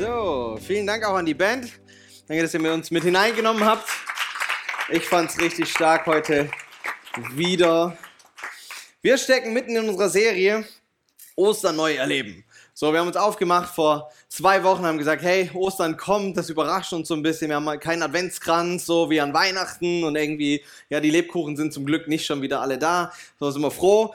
So, vielen Dank auch an die Band. Danke, dass ihr uns mit hineingenommen habt. Ich fand es richtig stark heute wieder. Wir stecken mitten in unserer Serie Ostern neu erleben. So, wir haben uns aufgemacht vor zwei Wochen, haben gesagt, hey, Ostern kommt, das überrascht uns so ein bisschen. Wir haben keinen Adventskranz, so wie an Weihnachten und irgendwie, ja, die Lebkuchen sind zum Glück nicht schon wieder alle da. So sind wir froh.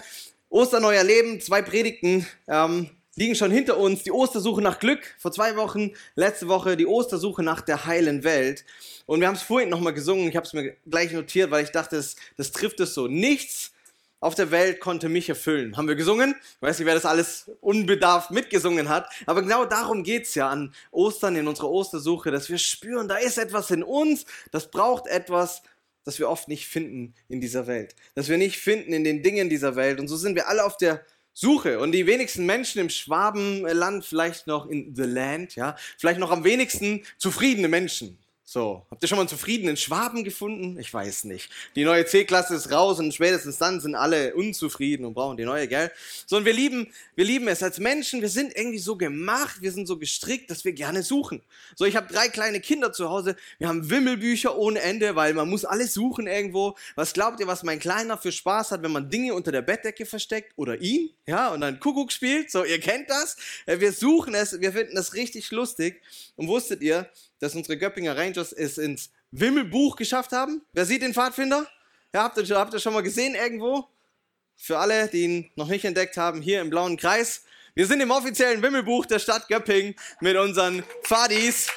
Ostern neu erleben, zwei Predigten. Ähm, liegen schon hinter uns. Die Ostersuche nach Glück vor zwei Wochen, letzte Woche die Ostersuche nach der heilen Welt. Und wir haben es vorhin nochmal gesungen. Ich habe es mir gleich notiert, weil ich dachte, das, das trifft es so. Nichts auf der Welt konnte mich erfüllen. Haben wir gesungen? Ich weiß nicht, wer das alles unbedarft mitgesungen hat. Aber genau darum geht's ja an Ostern, in unserer Ostersuche, dass wir spüren, da ist etwas in uns, das braucht etwas, das wir oft nicht finden in dieser Welt. Das wir nicht finden in den Dingen dieser Welt. Und so sind wir alle auf der Suche. Und die wenigsten Menschen im Schwabenland, vielleicht noch in the land, ja, vielleicht noch am wenigsten zufriedene Menschen. So, habt ihr schon mal einen zufriedenen Schwaben gefunden? Ich weiß nicht. Die neue C-Klasse ist raus und spätestens dann sind alle unzufrieden und brauchen die neue, gell? So, und wir lieben, wir lieben es als Menschen. Wir sind irgendwie so gemacht, wir sind so gestrickt, dass wir gerne suchen. So, ich habe drei kleine Kinder zu Hause. Wir haben Wimmelbücher ohne Ende, weil man muss alles suchen irgendwo. Was glaubt ihr, was mein Kleiner für Spaß hat, wenn man Dinge unter der Bettdecke versteckt oder ihn? Ja, und dann Kuckuck spielt. So, ihr kennt das. Äh, wir suchen es, wir finden das richtig lustig. Und wusstet ihr, dass unsere Göppinger Rangers es ins Wimmelbuch geschafft haben. Wer sieht den Pfadfinder? Ja, habt ihr, habt ihr schon mal gesehen irgendwo? Für alle, die ihn noch nicht entdeckt haben, hier im blauen Kreis. Wir sind im offiziellen Wimmelbuch der Stadt Göpping mit unseren Pfadis,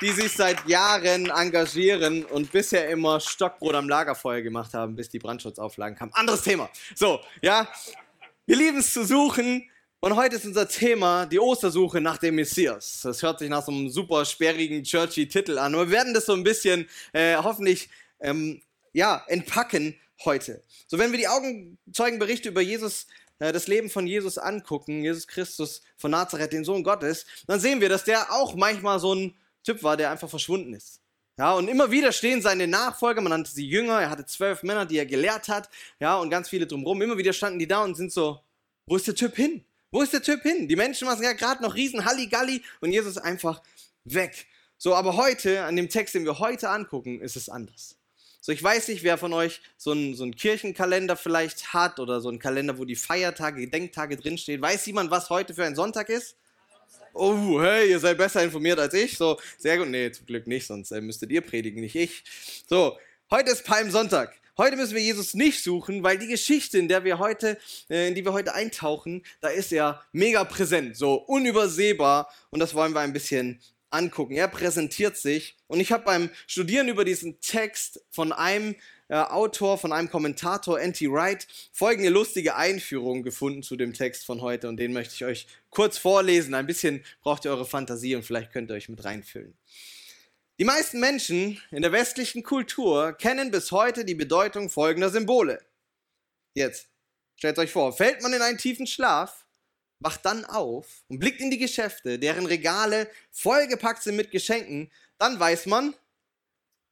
die sich seit Jahren engagieren und bisher immer Stockbrot am Lagerfeuer gemacht haben, bis die Brandschutzauflagen kamen. Anderes Thema. So, ja. Wir lieben es zu suchen, und heute ist unser Thema die Ostersuche nach dem Messias. Das hört sich nach so einem super sperrigen, churchy Titel an. Und wir werden das so ein bisschen äh, hoffentlich ähm, ja, entpacken heute. So, wenn wir die Augenzeugenberichte über Jesus, äh, das Leben von Jesus angucken, Jesus Christus von Nazareth, den Sohn Gottes, dann sehen wir, dass der auch manchmal so ein Typ war, der einfach verschwunden ist. Ja, und immer wieder stehen seine Nachfolger, man nannte sie Jünger, er hatte zwölf Männer, die er gelehrt hat, ja, und ganz viele drumherum. Immer wieder standen die da und sind so, wo ist der Typ hin? Wo ist der Typ hin? Die Menschen machen ja gerade noch riesen Halligalli und Jesus ist einfach weg. So, aber heute, an dem Text, den wir heute angucken, ist es anders. So, ich weiß nicht, wer von euch so einen, so einen Kirchenkalender vielleicht hat oder so einen Kalender, wo die Feiertage, Gedenktage drinstehen. Weiß jemand, was heute für ein Sonntag ist? Oh, hey, ihr seid besser informiert als ich. So, sehr gut. Nee, zum Glück nicht, sonst äh, müsstet ihr predigen, nicht ich. So, heute ist Palmsonntag. Heute müssen wir Jesus nicht suchen, weil die Geschichte, in der wir heute, äh, in die wir heute eintauchen, da ist er mega präsent, so unübersehbar und das wollen wir ein bisschen angucken. Er präsentiert sich und ich habe beim Studieren über diesen Text von einem äh, Autor, von einem Kommentator, N.T. Wright, folgende lustige Einführung gefunden zu dem Text von heute und den möchte ich euch kurz vorlesen. Ein bisschen braucht ihr eure Fantasie und vielleicht könnt ihr euch mit reinfüllen. Die meisten Menschen in der westlichen Kultur kennen bis heute die Bedeutung folgender Symbole. Jetzt, stellt euch vor, fällt man in einen tiefen Schlaf, wacht dann auf und blickt in die Geschäfte, deren Regale vollgepackt sind mit Geschenken, dann weiß man,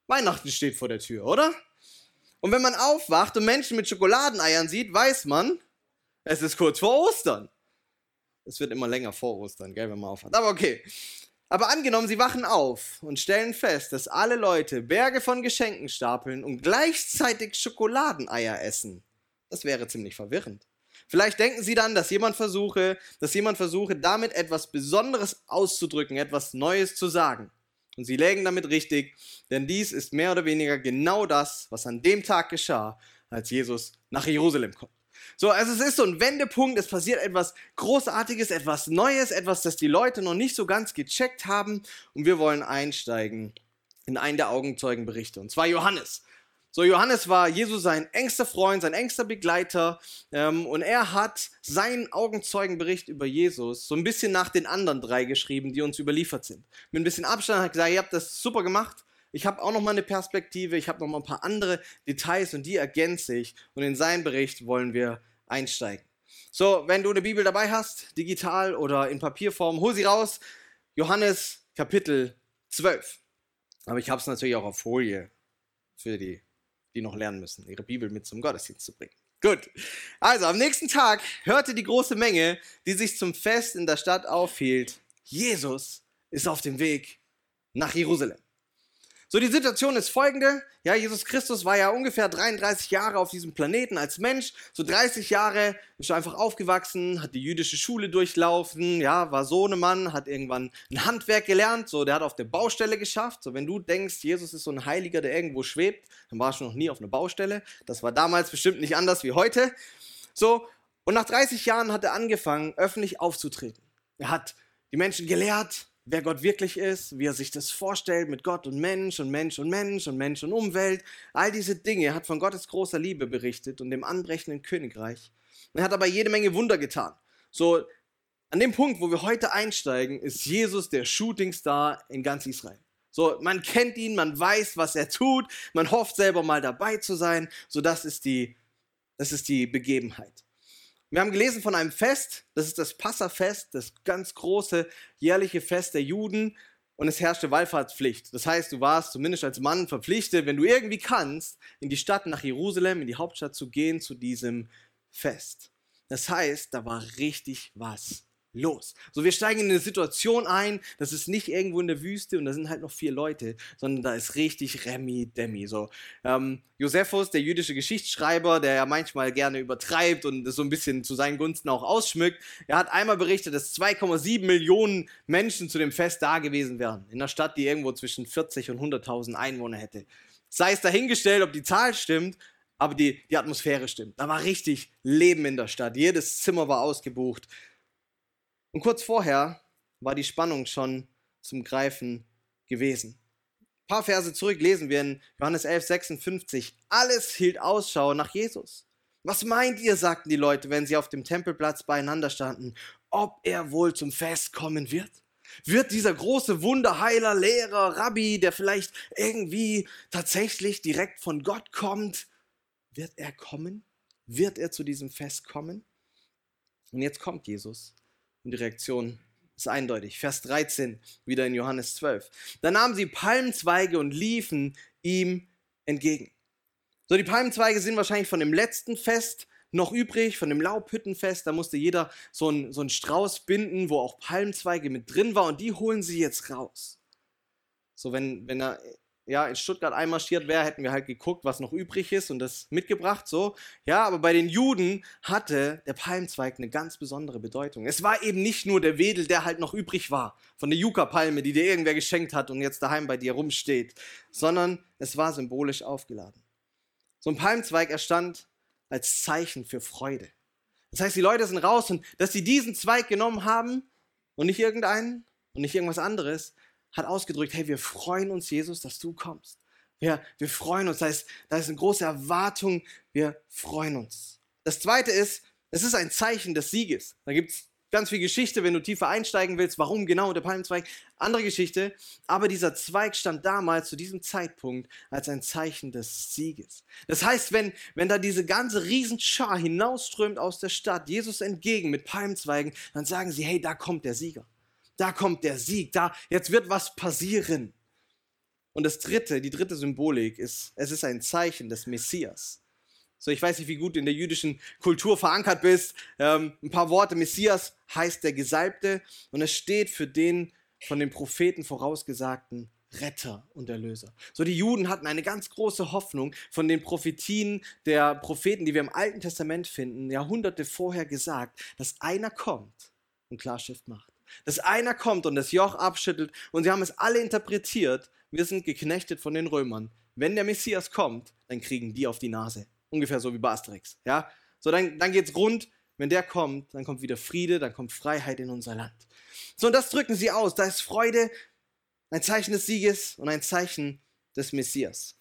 Weihnachten steht vor der Tür, oder? Und wenn man aufwacht und Menschen mit Schokoladeneiern sieht, weiß man, es ist kurz vor Ostern. Es wird immer länger vor Ostern, gell, wenn man aufwacht. Aber okay. Aber angenommen, sie wachen auf und stellen fest, dass alle Leute Berge von Geschenken stapeln und gleichzeitig Schokoladeneier essen. Das wäre ziemlich verwirrend. Vielleicht denken sie dann, dass jemand versuche, dass jemand versuche, damit etwas Besonderes auszudrücken, etwas Neues zu sagen. Und sie lägen damit richtig, denn dies ist mehr oder weniger genau das, was an dem Tag geschah, als Jesus nach Jerusalem kommt. So, also es ist so ein Wendepunkt, es passiert etwas Großartiges, etwas Neues, etwas, das die Leute noch nicht so ganz gecheckt haben und wir wollen einsteigen in einen der Augenzeugenberichte und zwar Johannes. So, Johannes war Jesus sein engster Freund, sein engster Begleiter ähm, und er hat seinen Augenzeugenbericht über Jesus so ein bisschen nach den anderen drei geschrieben, die uns überliefert sind. Mit ein bisschen Abstand hat er gesagt, ihr habt das super gemacht, ich habe auch noch mal eine Perspektive, ich habe noch mal ein paar andere Details und die ergänze ich und in seinen Bericht wollen wir einsteigen. So, wenn du eine Bibel dabei hast, digital oder in Papierform, hol sie raus. Johannes Kapitel 12. Aber ich habe es natürlich auch auf Folie für die die noch lernen müssen, ihre Bibel mit zum Gottesdienst zu bringen. Gut. Also am nächsten Tag hörte die große Menge, die sich zum Fest in der Stadt aufhielt, Jesus ist auf dem Weg nach Jerusalem. So, die Situation ist folgende. Ja, Jesus Christus war ja ungefähr 33 Jahre auf diesem Planeten als Mensch. So 30 Jahre ist er einfach aufgewachsen, hat die jüdische Schule durchlaufen, ja, war Sohnemann, hat irgendwann ein Handwerk gelernt. So, der hat auf der Baustelle geschafft. So, wenn du denkst, Jesus ist so ein Heiliger, der irgendwo schwebt, dann warst du noch nie auf einer Baustelle. Das war damals bestimmt nicht anders wie heute. So, und nach 30 Jahren hat er angefangen, öffentlich aufzutreten. Er hat die Menschen gelehrt, wer Gott wirklich ist, wie er sich das vorstellt mit Gott und Mensch und Mensch und Mensch und Mensch und Umwelt. All diese Dinge. Hat von Gottes großer Liebe berichtet und dem anbrechenden Königreich. Er hat aber jede Menge Wunder getan. So, an dem Punkt, wo wir heute einsteigen, ist Jesus der Shootingstar in ganz Israel. So, man kennt ihn, man weiß, was er tut, man hofft selber mal dabei zu sein. So, das ist die, das ist die Begebenheit. Wir haben gelesen von einem Fest, das ist das Passafest, das ganz große jährliche Fest der Juden und es herrschte Wallfahrtspflicht. Das heißt, du warst zumindest als Mann verpflichtet, wenn du irgendwie kannst, in die Stadt nach Jerusalem, in die Hauptstadt zu gehen zu diesem Fest. Das heißt, da war richtig was los. So, wir steigen in eine Situation ein, das ist nicht irgendwo in der Wüste und da sind halt noch vier Leute, sondern da ist richtig Remi Demi. So, ähm, Josephus, der jüdische Geschichtsschreiber, der ja manchmal gerne übertreibt und das so ein bisschen zu seinen Gunsten auch ausschmückt, er hat einmal berichtet, dass 2,7 Millionen Menschen zu dem Fest da gewesen wären. In einer Stadt, die irgendwo zwischen 40 und 100.000 Einwohner hätte. Sei es dahingestellt, ob die Zahl stimmt, aber die, die Atmosphäre stimmt. Da war richtig Leben in der Stadt. Jedes Zimmer war ausgebucht. Und kurz vorher war die Spannung schon zum Greifen gewesen. Ein paar Verse zurück lesen wir in Johannes 11, 56. Alles hielt Ausschau nach Jesus. Was meint ihr, sagten die Leute, wenn sie auf dem Tempelplatz beieinander standen, ob er wohl zum Fest kommen wird? Wird dieser große Wunderheiler, Lehrer, Rabbi, der vielleicht irgendwie tatsächlich direkt von Gott kommt, wird er kommen? Wird er zu diesem Fest kommen? Und jetzt kommt Jesus. Und die Reaktion ist eindeutig. Vers 13, wieder in Johannes 12. Da nahmen sie Palmzweige und liefen ihm entgegen. So, die Palmzweige sind wahrscheinlich von dem letzten Fest noch übrig, von dem Laubhüttenfest. Da musste jeder so einen, so Strauß binden, wo auch Palmzweige mit drin war und die holen sie jetzt raus. So, wenn, wenn er ja, in Stuttgart einmarschiert wäre, hätten wir halt geguckt, was noch übrig ist und das mitgebracht, so. Ja, aber bei den Juden hatte der Palmzweig eine ganz besondere Bedeutung. Es war eben nicht nur der Wedel, der halt noch übrig war, von der Yucca-Palme, die dir irgendwer geschenkt hat und jetzt daheim bei dir rumsteht, sondern es war symbolisch aufgeladen. So ein Palmzweig erstand als Zeichen für Freude. Das heißt, die Leute sind raus und dass sie diesen Zweig genommen haben und nicht irgendeinen und nicht irgendwas anderes, hat ausgedrückt, hey, wir freuen uns, Jesus, dass du kommst. Wir, wir freuen uns, da ist, da ist eine große Erwartung, wir freuen uns. Das Zweite ist, es ist ein Zeichen des Sieges. Da gibt es ganz viel Geschichte, wenn du tiefer einsteigen willst, warum genau der Palmzweig, andere Geschichte. Aber dieser Zweig stand damals zu diesem Zeitpunkt als ein Zeichen des Sieges. Das heißt, wenn, wenn da diese ganze Riesenschar hinausströmt aus der Stadt, Jesus entgegen mit Palmzweigen, dann sagen sie, hey, da kommt der Sieger da kommt der Sieg, da, jetzt wird was passieren. Und das dritte, die dritte Symbolik ist, es ist ein Zeichen des Messias. So, ich weiß nicht, wie gut du in der jüdischen Kultur verankert bist. Ähm, ein paar Worte. Messias heißt der Gesalbte und es steht für den von den Propheten vorausgesagten Retter und Erlöser. So, die Juden hatten eine ganz große Hoffnung von den Prophetien der Propheten, die wir im Alten Testament finden, Jahrhunderte vorher gesagt, dass einer kommt und Klarschrift macht dass einer kommt und das Joch abschüttelt und sie haben es alle interpretiert, wir sind geknechtet von den Römern. Wenn der Messias kommt, dann kriegen die auf die Nase. Ungefähr so wie bei Asterix. Ja? So, dann, dann es rund. Wenn der kommt, dann kommt wieder Friede, dann kommt Freiheit in unser Land. So, und das drücken sie aus. Da ist Freude, ein Zeichen des Sieges und ein Zeichen des Messias.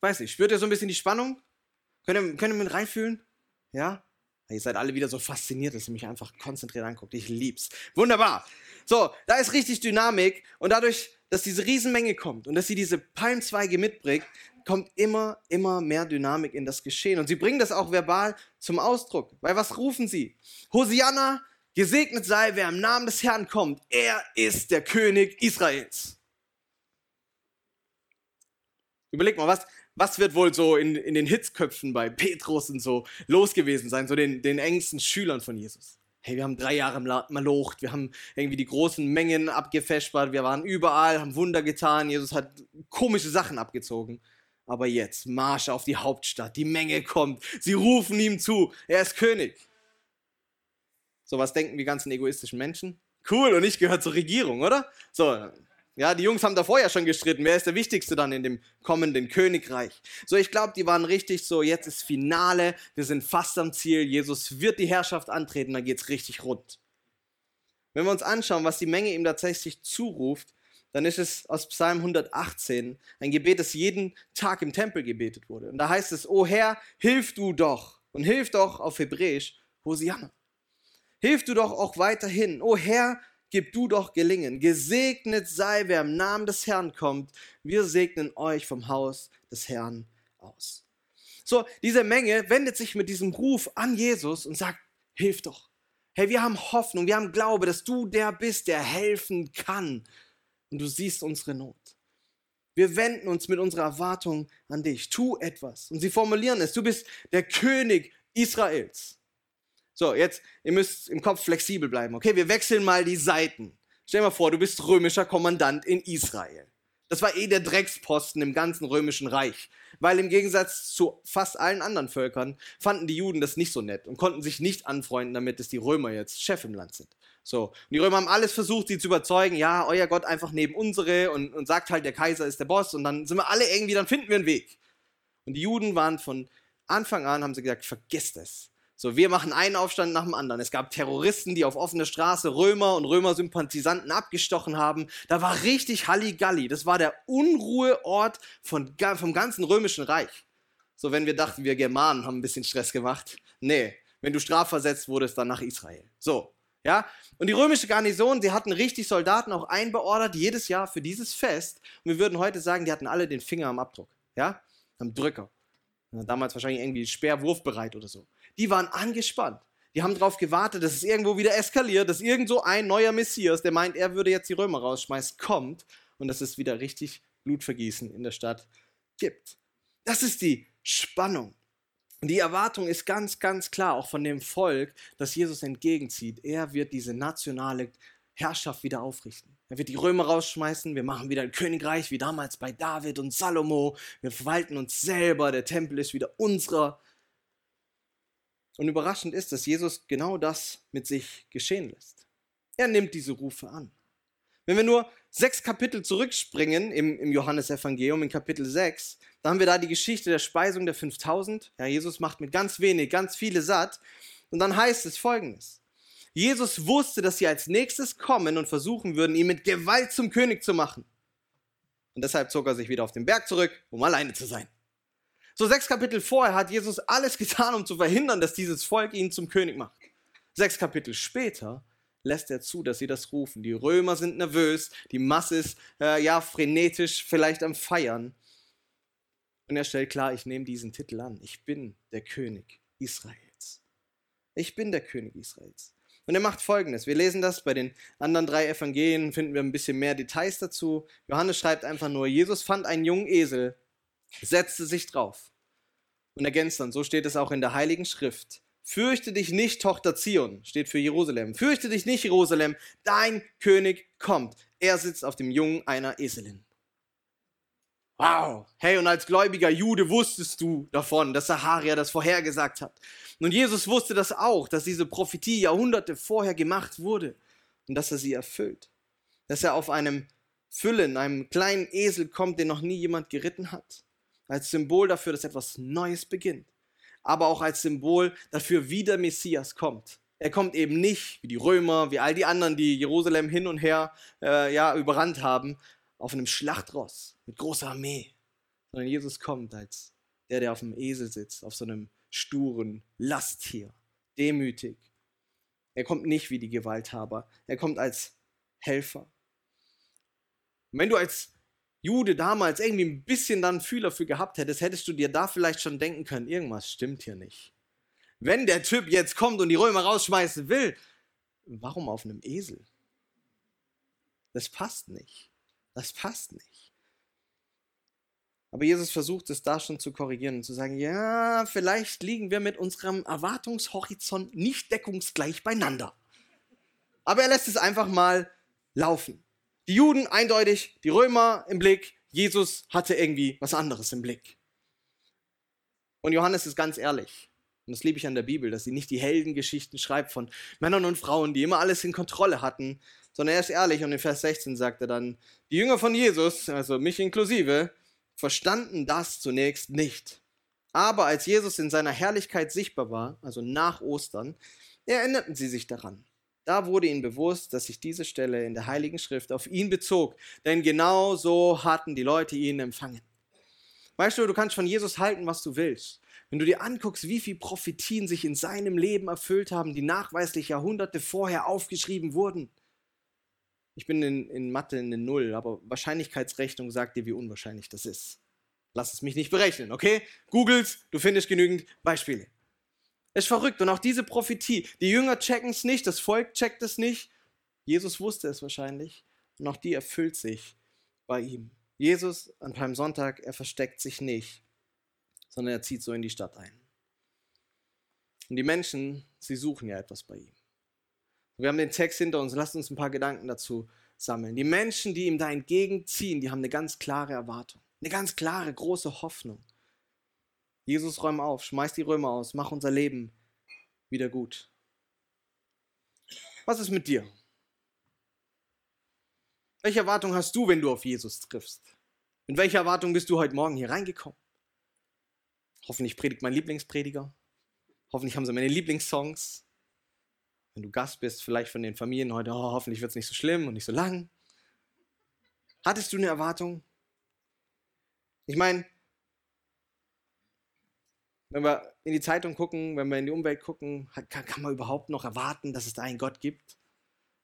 Weiß nicht, spürt ihr so ein bisschen die Spannung? Könnt ihr, könnt ihr mit reinfühlen? Ja? Ihr seid alle wieder so fasziniert, dass ihr mich einfach konzentriert anguckt. Ich lieb's. Wunderbar. So, da ist richtig Dynamik und dadurch, dass diese Riesenmenge kommt und dass sie diese Palmzweige mitbringt, kommt immer, immer mehr Dynamik in das Geschehen. Und sie bringen das auch verbal zum Ausdruck. Weil was rufen sie? Hosianna, gesegnet sei, wer im Namen des Herrn kommt. Er ist der König Israels. Überleg mal, was, was wird wohl so in, in den Hitzköpfen bei Petrus und so los gewesen sein, so den, den engsten Schülern von Jesus? Hey, wir haben drei Jahre malocht, wir haben irgendwie die großen Mengen abgefespert, wir waren überall, haben Wunder getan, Jesus hat komische Sachen abgezogen. Aber jetzt, Marsch auf die Hauptstadt, die Menge kommt, sie rufen ihm zu, er ist König. So was denken die ganzen egoistischen Menschen? Cool, und ich gehöre zur Regierung, oder? So, ja, die Jungs haben davor ja schon gestritten. Wer ist der Wichtigste dann in dem kommenden Königreich? So, ich glaube, die waren richtig so, jetzt ist Finale, wir sind fast am Ziel, Jesus wird die Herrschaft antreten, dann geht's richtig rund. Wenn wir uns anschauen, was die Menge ihm tatsächlich zuruft, dann ist es aus Psalm 118 ein Gebet, das jeden Tag im Tempel gebetet wurde. Und da heißt es, O Herr, hilf du doch. Und hilf doch auf Hebräisch, Hosianna. Hilf du doch auch weiterhin. O Herr, gib du doch gelingen. Gesegnet sei, wer im Namen des Herrn kommt. Wir segnen euch vom Haus des Herrn aus. So, diese Menge wendet sich mit diesem Ruf an Jesus und sagt, hilf doch. Hey, wir haben Hoffnung, wir haben Glaube, dass du der bist, der helfen kann. Und du siehst unsere Not. Wir wenden uns mit unserer Erwartung an dich. Tu etwas. Und sie formulieren es. Du bist der König Israels. So, jetzt, ihr müsst im Kopf flexibel bleiben. Okay, wir wechseln mal die Seiten. Stell dir mal vor, du bist römischer Kommandant in Israel. Das war eh der Drecksposten im ganzen römischen Reich. Weil im Gegensatz zu fast allen anderen Völkern fanden die Juden das nicht so nett und konnten sich nicht anfreunden damit, dass die Römer jetzt Chef im Land sind. So. Und die Römer haben alles versucht, sie zu überzeugen, ja, euer Gott einfach neben unsere und, und sagt halt, der Kaiser ist der Boss und dann sind wir alle irgendwie, dann finden wir einen Weg. Und die Juden waren von Anfang an, haben sie gesagt, vergesst es. So, wir machen einen Aufstand nach dem anderen. Es gab Terroristen, die auf offener Straße Römer und Römersympathisanten abgestochen haben. Da war richtig Halligalli. Das war der Unruheort von, vom ganzen römischen Reich. So, wenn wir dachten, wir Germanen haben ein bisschen Stress gemacht. Nee, wenn du strafversetzt wurdest, dann nach Israel. So, ja. Und die römische Garnison, die hatten richtig Soldaten auch einbeordert, jedes Jahr für dieses Fest. Und wir würden heute sagen, die hatten alle den Finger am Abdruck. Ja, am Drücker. Damals wahrscheinlich irgendwie sperrwurfbereit oder so die waren angespannt. Die haben darauf gewartet, dass es irgendwo wieder eskaliert, dass irgendwo ein neuer Messias, der meint, er würde jetzt die Römer rausschmeißen, kommt und dass es wieder richtig Blutvergießen in der Stadt gibt. Das ist die Spannung. Die Erwartung ist ganz, ganz klar, auch von dem Volk, das Jesus entgegenzieht. Er wird diese nationale Herrschaft wieder aufrichten. Er wird die Römer rausschmeißen, wir machen wieder ein Königreich wie damals bei David und Salomo. Wir verwalten uns selber, der Tempel ist wieder unserer. Und überraschend ist, dass Jesus genau das mit sich geschehen lässt. Er nimmt diese Rufe an. Wenn wir nur sechs Kapitel zurückspringen im, im Johannesevangelium, in Kapitel 6, da haben wir da die Geschichte der Speisung der 5000. Ja, Jesus macht mit ganz wenig ganz viele satt. Und dann heißt es folgendes. Jesus wusste, dass sie als nächstes kommen und versuchen würden, ihn mit Gewalt zum König zu machen. Und deshalb zog er sich wieder auf den Berg zurück, um alleine zu sein. So sechs Kapitel vorher hat Jesus alles getan, um zu verhindern, dass dieses Volk ihn zum König macht. Sechs Kapitel später lässt er zu, dass sie das rufen. Die Römer sind nervös, die Masse ist äh, ja frenetisch, vielleicht am Feiern. Und er stellt klar, ich nehme diesen Titel an. Ich bin der König Israels. Ich bin der König Israels. Und er macht folgendes. Wir lesen das bei den anderen drei Evangelien, finden wir ein bisschen mehr Details dazu. Johannes schreibt einfach nur, Jesus fand einen jungen Esel setzte sich drauf und ergänzt dann, so steht es auch in der Heiligen Schrift. Fürchte dich nicht, Tochter Zion, steht für Jerusalem. Fürchte dich nicht, Jerusalem, dein König kommt. Er sitzt auf dem Jungen einer Eselin. Wow. Hey, und als gläubiger Jude wusstest du davon, dass Saharia das vorhergesagt hat. Und Jesus wusste das auch, dass diese Prophetie Jahrhunderte vorher gemacht wurde und dass er sie erfüllt. Dass er auf einem Füllen, einem kleinen Esel kommt, den noch nie jemand geritten hat als Symbol dafür, dass etwas Neues beginnt, aber auch als Symbol dafür, wie der Messias kommt. Er kommt eben nicht wie die Römer, wie all die anderen, die Jerusalem hin und her äh, ja, überrannt haben, auf einem Schlachtross mit großer Armee, sondern Jesus kommt als der, der auf dem Esel sitzt, auf so einem sturen Lasttier, demütig. Er kommt nicht wie die Gewalthaber, er kommt als Helfer. Und wenn du als Jude damals irgendwie ein bisschen dann Fühler für gehabt hättest, hättest du dir da vielleicht schon denken können, irgendwas stimmt hier nicht. Wenn der Typ jetzt kommt und die Römer rausschmeißen will, warum auf einem Esel? Das passt nicht. Das passt nicht. Aber Jesus versucht es da schon zu korrigieren und zu sagen, ja, vielleicht liegen wir mit unserem Erwartungshorizont nicht deckungsgleich beieinander. Aber er lässt es einfach mal laufen. Die Juden eindeutig, die Römer im Blick, Jesus hatte irgendwie was anderes im Blick. Und Johannes ist ganz ehrlich. Und das liebe ich an der Bibel, dass sie nicht die Heldengeschichten schreibt von Männern und Frauen, die immer alles in Kontrolle hatten, sondern er ist ehrlich und in Vers 16 sagt er dann, die Jünger von Jesus, also mich inklusive, verstanden das zunächst nicht. Aber als Jesus in seiner Herrlichkeit sichtbar war, also nach Ostern, erinnerten sie sich daran. Da wurde ihnen bewusst, dass sich diese Stelle in der Heiligen Schrift auf ihn bezog, denn genau so hatten die Leute ihn empfangen. Weißt du, du kannst von Jesus halten, was du willst. Wenn du dir anguckst, wie viele Prophetien sich in seinem Leben erfüllt haben, die nachweislich Jahrhunderte vorher aufgeschrieben wurden. Ich bin in, in Mathe eine Null, aber Wahrscheinlichkeitsrechnung sagt dir, wie unwahrscheinlich das ist. Lass es mich nicht berechnen, okay? Googles, du findest genügend Beispiele. Es ist verrückt. Und auch diese Prophetie, die Jünger checken es nicht, das Volk checkt es nicht. Jesus wusste es wahrscheinlich. Und auch die erfüllt sich bei ihm. Jesus an Palmsonntag, er versteckt sich nicht, sondern er zieht so in die Stadt ein. Und die Menschen, sie suchen ja etwas bei ihm. Wir haben den Text hinter uns, lasst uns ein paar Gedanken dazu sammeln. Die Menschen, die ihm da entgegenziehen, die haben eine ganz klare Erwartung, eine ganz klare, große Hoffnung. Jesus, räum auf, schmeiß die Römer aus, mach unser Leben wieder gut. Was ist mit dir? Welche Erwartung hast du, wenn du auf Jesus triffst? Mit welcher Erwartung bist du heute Morgen hier reingekommen? Hoffentlich predigt mein Lieblingsprediger. Hoffentlich haben sie meine Lieblingssongs. Wenn du Gast bist, vielleicht von den Familien heute, oh, hoffentlich wird es nicht so schlimm und nicht so lang. Hattest du eine Erwartung? Ich meine, wenn wir in die Zeitung gucken, wenn wir in die Umwelt gucken, kann, kann man überhaupt noch erwarten, dass es da einen Gott gibt?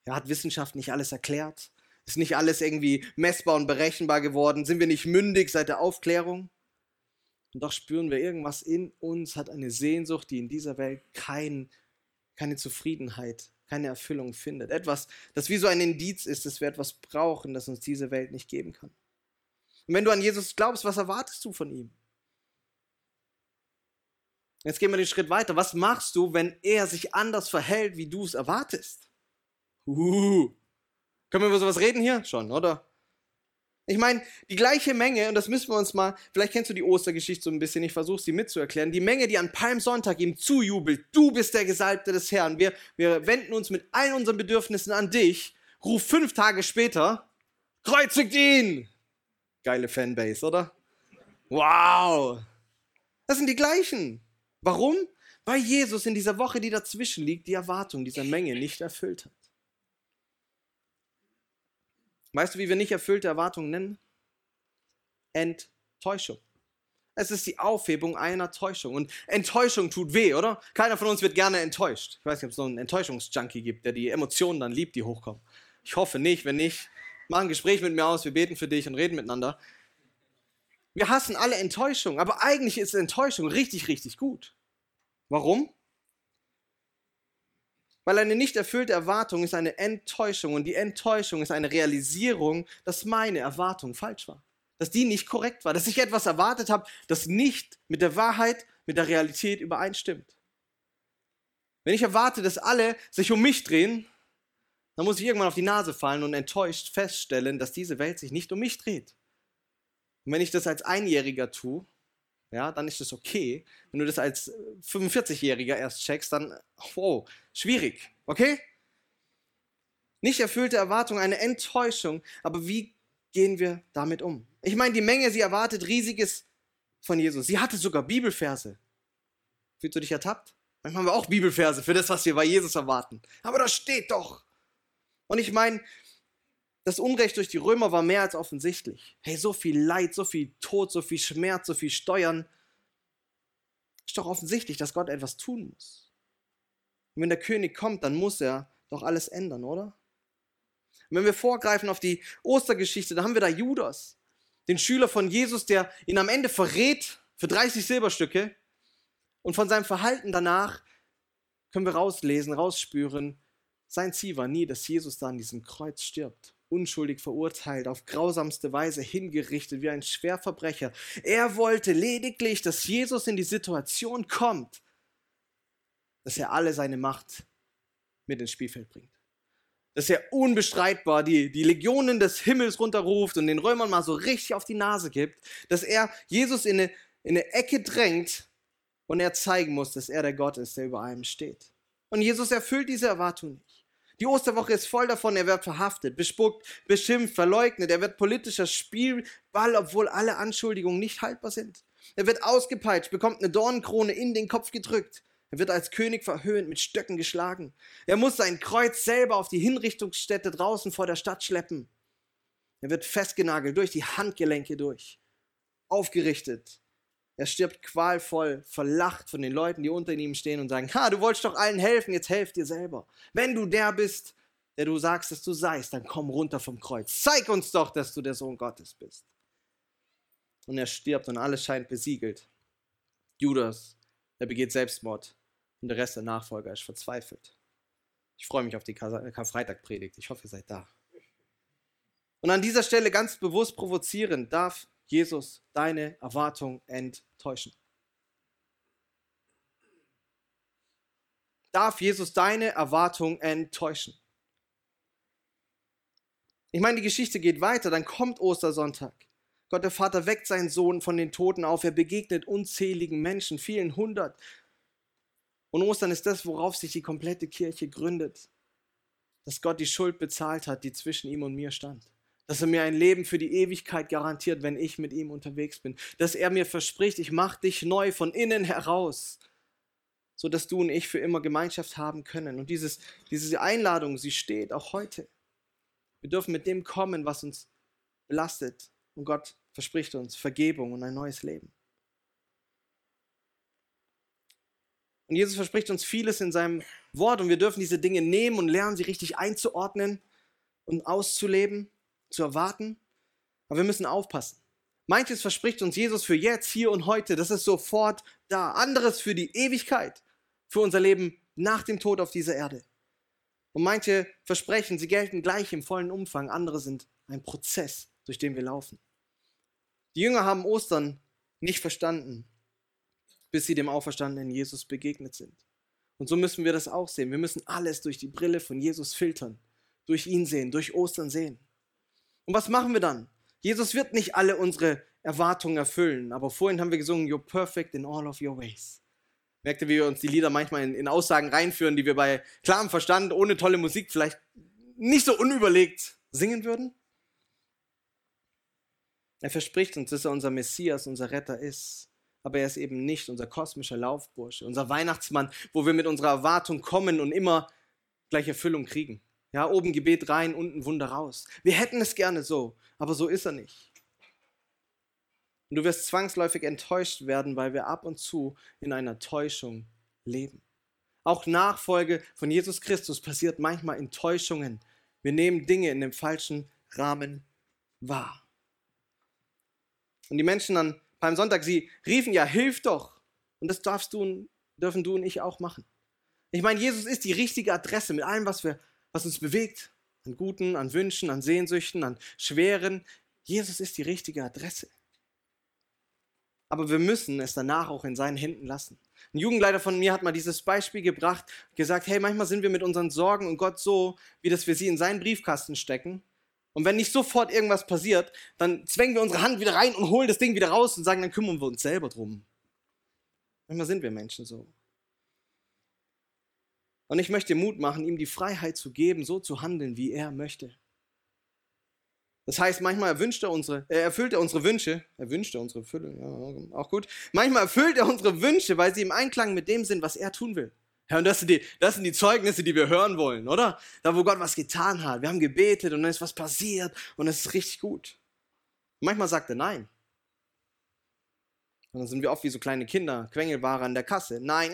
Ja, hat Wissenschaft nicht alles erklärt? Ist nicht alles irgendwie messbar und berechenbar geworden? Sind wir nicht mündig seit der Aufklärung? Und doch spüren wir irgendwas in uns, hat eine Sehnsucht, die in dieser Welt kein, keine Zufriedenheit, keine Erfüllung findet. Etwas, das wie so ein Indiz ist, dass wir etwas brauchen, das uns diese Welt nicht geben kann. Und wenn du an Jesus glaubst, was erwartest du von ihm? Jetzt gehen wir den Schritt weiter. Was machst du, wenn er sich anders verhält, wie du es erwartest? Uh. Können wir über sowas reden hier? Schon, oder? Ich meine, die gleiche Menge, und das müssen wir uns mal, vielleicht kennst du die Ostergeschichte so ein bisschen, ich versuche sie mitzuerklären, die Menge, die an Palmsonntag ihm zujubelt, du bist der Gesalbte des Herrn, wir, wir wenden uns mit allen unseren Bedürfnissen an dich, ruf fünf Tage später, kreuzigt ihn! Geile Fanbase, oder? Wow! Das sind die gleichen. Warum? Weil Jesus in dieser Woche, die dazwischen liegt, die Erwartung dieser Menge nicht erfüllt hat. Weißt du, wie wir nicht erfüllte Erwartungen nennen? Enttäuschung. Es ist die Aufhebung einer Täuschung. Und Enttäuschung tut weh, oder? Keiner von uns wird gerne enttäuscht. Ich weiß nicht, ob es so einen Enttäuschungsjunkie gibt, der die Emotionen dann liebt, die hochkommen. Ich hoffe nicht. Wenn nicht, mach ein Gespräch mit mir aus, wir beten für dich und reden miteinander. Wir hassen alle Enttäuschung, aber eigentlich ist Enttäuschung richtig, richtig gut. Warum? Weil eine nicht erfüllte Erwartung ist eine Enttäuschung und die Enttäuschung ist eine Realisierung, dass meine Erwartung falsch war. Dass die nicht korrekt war, dass ich etwas erwartet habe, das nicht mit der Wahrheit, mit der Realität übereinstimmt. Wenn ich erwarte, dass alle sich um mich drehen, dann muss ich irgendwann auf die Nase fallen und enttäuscht feststellen, dass diese Welt sich nicht um mich dreht. Und wenn ich das als Einjähriger tue, ja, dann ist das okay. Wenn du das als 45-Jähriger erst checkst, dann, wow, schwierig, okay? Nicht erfüllte Erwartung, eine Enttäuschung, aber wie gehen wir damit um? Ich meine, die Menge, sie erwartet Riesiges von Jesus. Sie hatte sogar Bibelverse. Fühlst du dich ertappt? Manchmal haben wir auch Bibelverse für das, was wir bei Jesus erwarten. Aber das steht doch. Und ich meine, das Unrecht durch die Römer war mehr als offensichtlich. Hey, so viel Leid, so viel Tod, so viel Schmerz, so viel Steuern. Ist doch offensichtlich, dass Gott etwas tun muss. Und wenn der König kommt, dann muss er doch alles ändern, oder? Und wenn wir vorgreifen auf die Ostergeschichte, dann haben wir da Judas, den Schüler von Jesus, der ihn am Ende verrät für 30 Silberstücke. Und von seinem Verhalten danach können wir rauslesen, rausspüren, sein Ziel war nie, dass Jesus da an diesem Kreuz stirbt. Unschuldig verurteilt, auf grausamste Weise hingerichtet wie ein Schwerverbrecher. Er wollte lediglich, dass Jesus in die Situation kommt, dass er alle seine Macht mit ins Spielfeld bringt dass er unbestreitbar die, die Legionen des Himmels runterruft und den Römern mal so richtig auf die Nase gibt, dass er Jesus in eine, in eine Ecke drängt und er zeigen muss, dass er der Gott ist, der über allem steht. Und Jesus erfüllt diese Erwartung nicht. Die Osterwoche ist voll davon, er wird verhaftet, bespuckt, beschimpft, verleugnet, er wird politischer Spielball, obwohl alle Anschuldigungen nicht haltbar sind. Er wird ausgepeitscht, bekommt eine Dornenkrone in den Kopf gedrückt. Er wird als König verhöhnt, mit Stöcken geschlagen. Er muss sein Kreuz selber auf die Hinrichtungsstätte draußen vor der Stadt schleppen. Er wird festgenagelt durch die Handgelenke durch, aufgerichtet. Er stirbt qualvoll, verlacht von den Leuten, die unter ihm stehen und sagen, ha, du wolltest doch allen helfen, jetzt helf dir selber. Wenn du der bist, der du sagst, dass du seist, dann komm runter vom Kreuz. Zeig uns doch, dass du der Sohn Gottes bist. Und er stirbt und alles scheint besiegelt. Judas er begeht Selbstmord und der Rest der Nachfolger ist verzweifelt. Ich freue mich auf die Karfreitag-Predigt. Ich hoffe, ihr seid da. Und an dieser Stelle ganz bewusst provozieren, darf Jesus deine Erwartung enttäuschen. Darf Jesus deine Erwartung enttäuschen? Ich meine, die Geschichte geht weiter, dann kommt Ostersonntag. Gott der Vater weckt seinen Sohn von den Toten auf. Er begegnet unzähligen Menschen, vielen hundert. Und Ostern ist das, worauf sich die komplette Kirche gründet. Dass Gott die Schuld bezahlt hat, die zwischen ihm und mir stand. Dass er mir ein Leben für die Ewigkeit garantiert, wenn ich mit ihm unterwegs bin. Dass er mir verspricht, ich mache dich neu von innen heraus. So dass du und ich für immer Gemeinschaft haben können. Und dieses, diese Einladung, sie steht auch heute. Wir dürfen mit dem kommen, was uns belastet, und Gott verspricht uns Vergebung und ein neues Leben. Und Jesus verspricht uns vieles in seinem Wort und wir dürfen diese Dinge nehmen und lernen, sie richtig einzuordnen und auszuleben, zu erwarten. Aber wir müssen aufpassen. Manches verspricht uns Jesus für jetzt, hier und heute, das ist sofort da. Anderes für die Ewigkeit, für unser Leben nach dem Tod auf dieser Erde. Und manche Versprechen, sie gelten gleich im vollen Umfang, andere sind ein Prozess, durch den wir laufen. Die Jünger haben Ostern nicht verstanden, bis sie dem auferstandenen Jesus begegnet sind. Und so müssen wir das auch sehen. Wir müssen alles durch die Brille von Jesus filtern, durch ihn sehen, durch Ostern sehen. Und was machen wir dann? Jesus wird nicht alle unsere Erwartungen erfüllen, aber vorhin haben wir gesungen, You're perfect in all of your ways. Merkt ihr, wie wir uns die Lieder manchmal in, in Aussagen reinführen, die wir bei klarem Verstand, ohne tolle Musik vielleicht nicht so unüberlegt singen würden? Er verspricht uns, dass er unser Messias, unser Retter ist. Aber er ist eben nicht unser kosmischer Laufbursche, unser Weihnachtsmann, wo wir mit unserer Erwartung kommen und immer gleich Erfüllung kriegen. Ja, oben Gebet rein, unten Wunder raus. Wir hätten es gerne so, aber so ist er nicht. Und du wirst zwangsläufig enttäuscht werden, weil wir ab und zu in einer Täuschung leben. Auch Nachfolge von Jesus Christus passiert manchmal in Täuschungen. Wir nehmen Dinge in dem falschen Rahmen wahr. Und die Menschen dann beim Sonntag, sie riefen ja, hilf doch. Und das darfst du, dürfen du und ich auch machen. Ich meine, Jesus ist die richtige Adresse mit allem, was, wir, was uns bewegt. An Guten, an Wünschen, an Sehnsüchten, an Schweren. Jesus ist die richtige Adresse. Aber wir müssen es danach auch in seinen Händen lassen. Ein Jugendleiter von mir hat mal dieses Beispiel gebracht, gesagt, hey, manchmal sind wir mit unseren Sorgen und Gott so, wie dass wir sie in seinen Briefkasten stecken und wenn nicht sofort irgendwas passiert, dann zwängen wir unsere Hand wieder rein und holen das Ding wieder raus und sagen, dann kümmern wir uns selber drum. Manchmal sind wir Menschen so. Und ich möchte Mut machen, ihm die Freiheit zu geben, so zu handeln, wie er möchte. Das heißt, manchmal erwünscht er unsere, er erfüllt er unsere Wünsche, er wünscht er unsere Fülle, ja, auch gut. Manchmal erfüllt er unsere Wünsche, weil sie im Einklang mit dem sind, was er tun will. Ja, und das sind, die, das sind die Zeugnisse, die wir hören wollen, oder? Da, wo Gott was getan hat. Wir haben gebetet und dann ist was passiert und es ist richtig gut. Manchmal sagt er nein. Und dann sind wir oft wie so kleine Kinder, Quengelware an der Kasse. Nein.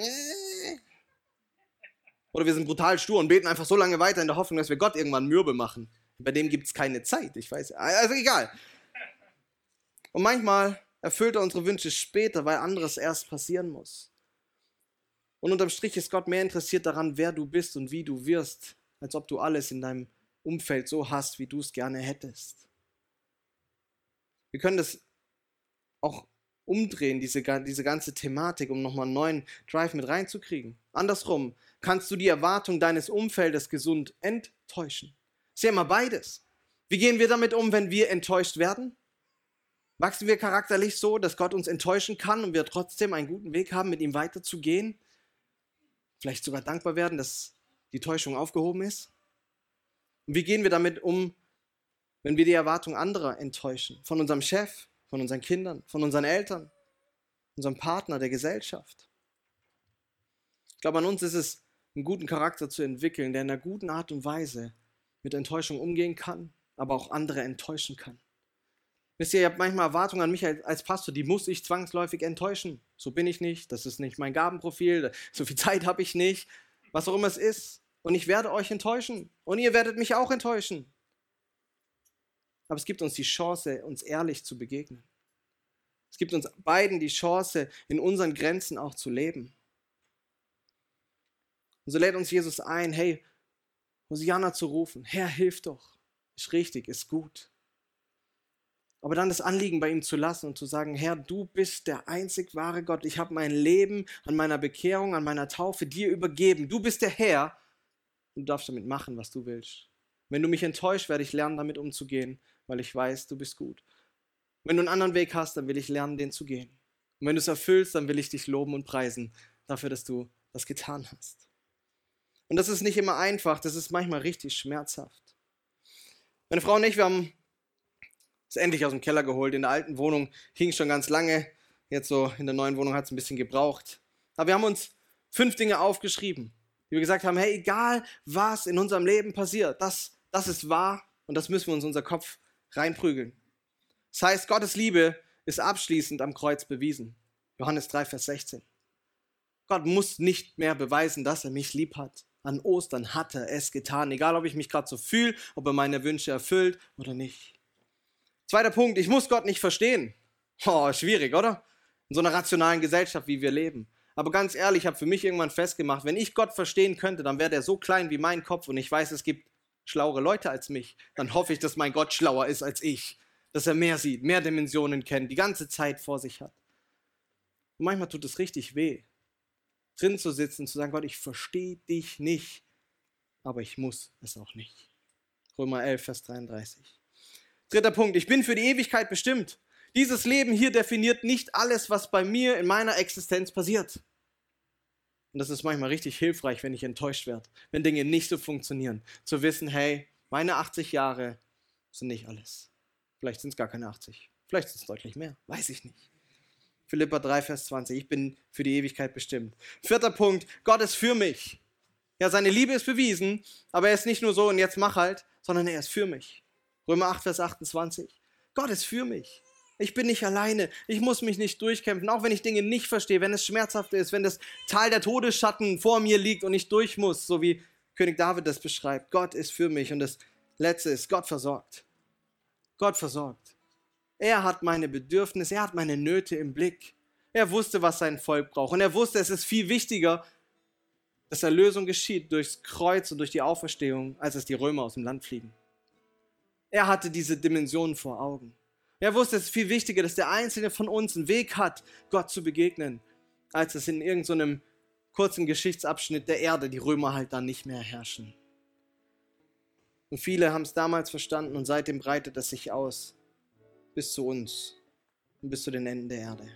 Oder wir sind brutal stur und beten einfach so lange weiter in der Hoffnung, dass wir Gott irgendwann mürbe machen. Bei dem gibt es keine Zeit, ich weiß. Also egal. Und manchmal erfüllt er unsere Wünsche später, weil anderes erst passieren muss. Und unterm Strich ist Gott mehr interessiert daran, wer du bist und wie du wirst, als ob du alles in deinem Umfeld so hast, wie du es gerne hättest. Wir können das auch umdrehen, diese, diese ganze Thematik, um nochmal einen neuen Drive mit reinzukriegen. Andersrum, kannst du die Erwartung deines Umfeldes gesund enttäuschen? Ist ja immer beides. Wie gehen wir damit um, wenn wir enttäuscht werden? Wachsen wir charakterlich so, dass Gott uns enttäuschen kann und wir trotzdem einen guten Weg haben, mit ihm weiterzugehen? Vielleicht sogar dankbar werden, dass die Täuschung aufgehoben ist? Und wie gehen wir damit um, wenn wir die Erwartung anderer enttäuschen? Von unserem Chef, von unseren Kindern, von unseren Eltern, unserem Partner, der Gesellschaft? Ich glaube, an uns ist es, einen guten Charakter zu entwickeln, der in einer guten Art und Weise mit Enttäuschung umgehen kann, aber auch andere enttäuschen kann. Wisst ihr, ihr habt manchmal Erwartungen an mich als Pastor, die muss ich zwangsläufig enttäuschen. So bin ich nicht, das ist nicht mein Gabenprofil, so viel Zeit habe ich nicht, was auch immer es ist. Und ich werde euch enttäuschen und ihr werdet mich auch enttäuschen. Aber es gibt uns die Chance, uns ehrlich zu begegnen. Es gibt uns beiden die Chance, in unseren Grenzen auch zu leben. Und so lädt uns Jesus ein, hey, Hosianna zu rufen, Herr, hilf doch. Ist richtig, ist gut. Aber dann das Anliegen bei ihm zu lassen und zu sagen, Herr, du bist der einzig wahre Gott. Ich habe mein Leben an meiner Bekehrung, an meiner Taufe dir übergeben. Du bist der Herr und du darfst damit machen, was du willst. Wenn du mich enttäuscht, werde ich lernen, damit umzugehen, weil ich weiß, du bist gut. Wenn du einen anderen Weg hast, dann will ich lernen, den zu gehen. Und wenn du es erfüllst, dann will ich dich loben und preisen dafür, dass du das getan hast. Und das ist nicht immer einfach, das ist manchmal richtig schmerzhaft. Meine Frau und ich, wir haben es endlich aus dem Keller geholt. In der alten Wohnung hing schon ganz lange. Jetzt so in der neuen Wohnung hat es ein bisschen gebraucht. Aber wir haben uns fünf Dinge aufgeschrieben, die wir gesagt haben, hey, egal was in unserem Leben passiert, das, das ist wahr und das müssen wir uns in unser Kopf reinprügeln. Das heißt, Gottes Liebe ist abschließend am Kreuz bewiesen. Johannes 3, Vers 16. Gott muss nicht mehr beweisen, dass er mich lieb hat. An Ostern hat er es getan, egal ob ich mich gerade so fühle, ob er meine Wünsche erfüllt oder nicht. Zweiter Punkt, ich muss Gott nicht verstehen. Oh, schwierig, oder? In so einer rationalen Gesellschaft, wie wir leben. Aber ganz ehrlich, ich habe für mich irgendwann festgemacht, wenn ich Gott verstehen könnte, dann wäre der so klein wie mein Kopf und ich weiß, es gibt schlauere Leute als mich. Dann hoffe ich, dass mein Gott schlauer ist als ich. Dass er mehr sieht, mehr Dimensionen kennt, die ganze Zeit vor sich hat. Und manchmal tut es richtig weh drin zu sitzen, zu sagen, Gott, ich verstehe dich nicht, aber ich muss es auch nicht. Römer 11, Vers 33. Dritter Punkt, ich bin für die Ewigkeit bestimmt. Dieses Leben hier definiert nicht alles, was bei mir in meiner Existenz passiert. Und das ist manchmal richtig hilfreich, wenn ich enttäuscht werde, wenn Dinge nicht so funktionieren. Zu wissen, hey, meine 80 Jahre sind nicht alles. Vielleicht sind es gar keine 80. Vielleicht sind es deutlich mehr. Weiß ich nicht. Philippa 3, Vers 20. Ich bin für die Ewigkeit bestimmt. Vierter Punkt. Gott ist für mich. Ja, seine Liebe ist bewiesen, aber er ist nicht nur so und jetzt mach halt, sondern er ist für mich. Römer 8, Vers 28. Gott ist für mich. Ich bin nicht alleine. Ich muss mich nicht durchkämpfen, auch wenn ich Dinge nicht verstehe, wenn es schmerzhaft ist, wenn das Tal der Todesschatten vor mir liegt und ich durch muss, so wie König David das beschreibt. Gott ist für mich. Und das Letzte ist, Gott versorgt. Gott versorgt. Er hat meine Bedürfnisse, er hat meine Nöte im Blick. Er wusste, was sein Volk braucht. Und er wusste, es ist viel wichtiger, dass Erlösung geschieht durchs Kreuz und durch die Auferstehung, als dass die Römer aus dem Land fliegen. Er hatte diese Dimension vor Augen. Er wusste, es ist viel wichtiger, dass der Einzelne von uns einen Weg hat, Gott zu begegnen, als dass in irgendeinem kurzen Geschichtsabschnitt der Erde die Römer halt dann nicht mehr herrschen. Und viele haben es damals verstanden und seitdem breitet es sich aus bis zu uns und bis zu den Enden der Erde.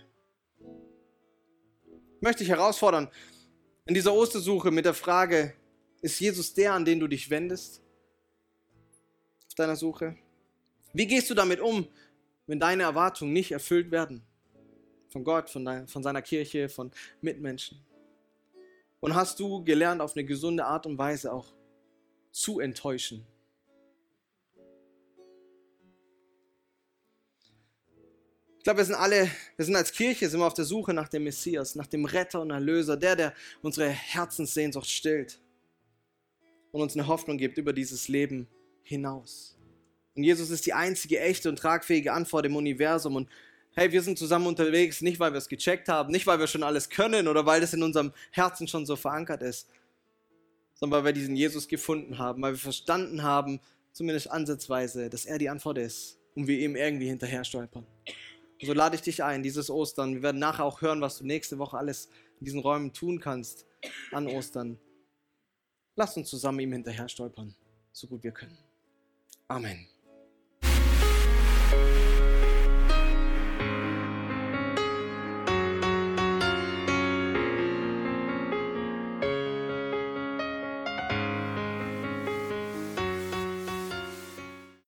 Ich möchte dich herausfordern, in dieser Ostersuche mit der Frage, ist Jesus der, an den du dich wendest? Auf deiner Suche? Wie gehst du damit um, wenn deine Erwartungen nicht erfüllt werden? Von Gott, von, deiner, von seiner Kirche, von Mitmenschen? Und hast du gelernt, auf eine gesunde Art und Weise auch zu enttäuschen? Glaube, wir sind alle, wir sind als Kirche, sind wir auf der Suche nach dem Messias, nach dem Retter und Erlöser, der, der unsere Herzenssehnsucht stillt und uns eine Hoffnung gibt über dieses Leben hinaus. Und Jesus ist die einzige echte und tragfähige Antwort im Universum. Und hey, wir sind zusammen unterwegs, nicht weil wir es gecheckt haben, nicht weil wir schon alles können oder weil das in unserem Herzen schon so verankert ist, sondern weil wir diesen Jesus gefunden haben, weil wir verstanden haben, zumindest ansatzweise, dass er die Antwort ist und wir ihm irgendwie hinterher stolpern. So lade ich dich ein, dieses Ostern. Wir werden nachher auch hören, was du nächste Woche alles in diesen Räumen tun kannst an Ostern. Lass uns zusammen ihm hinterher stolpern, so gut wir können. Amen.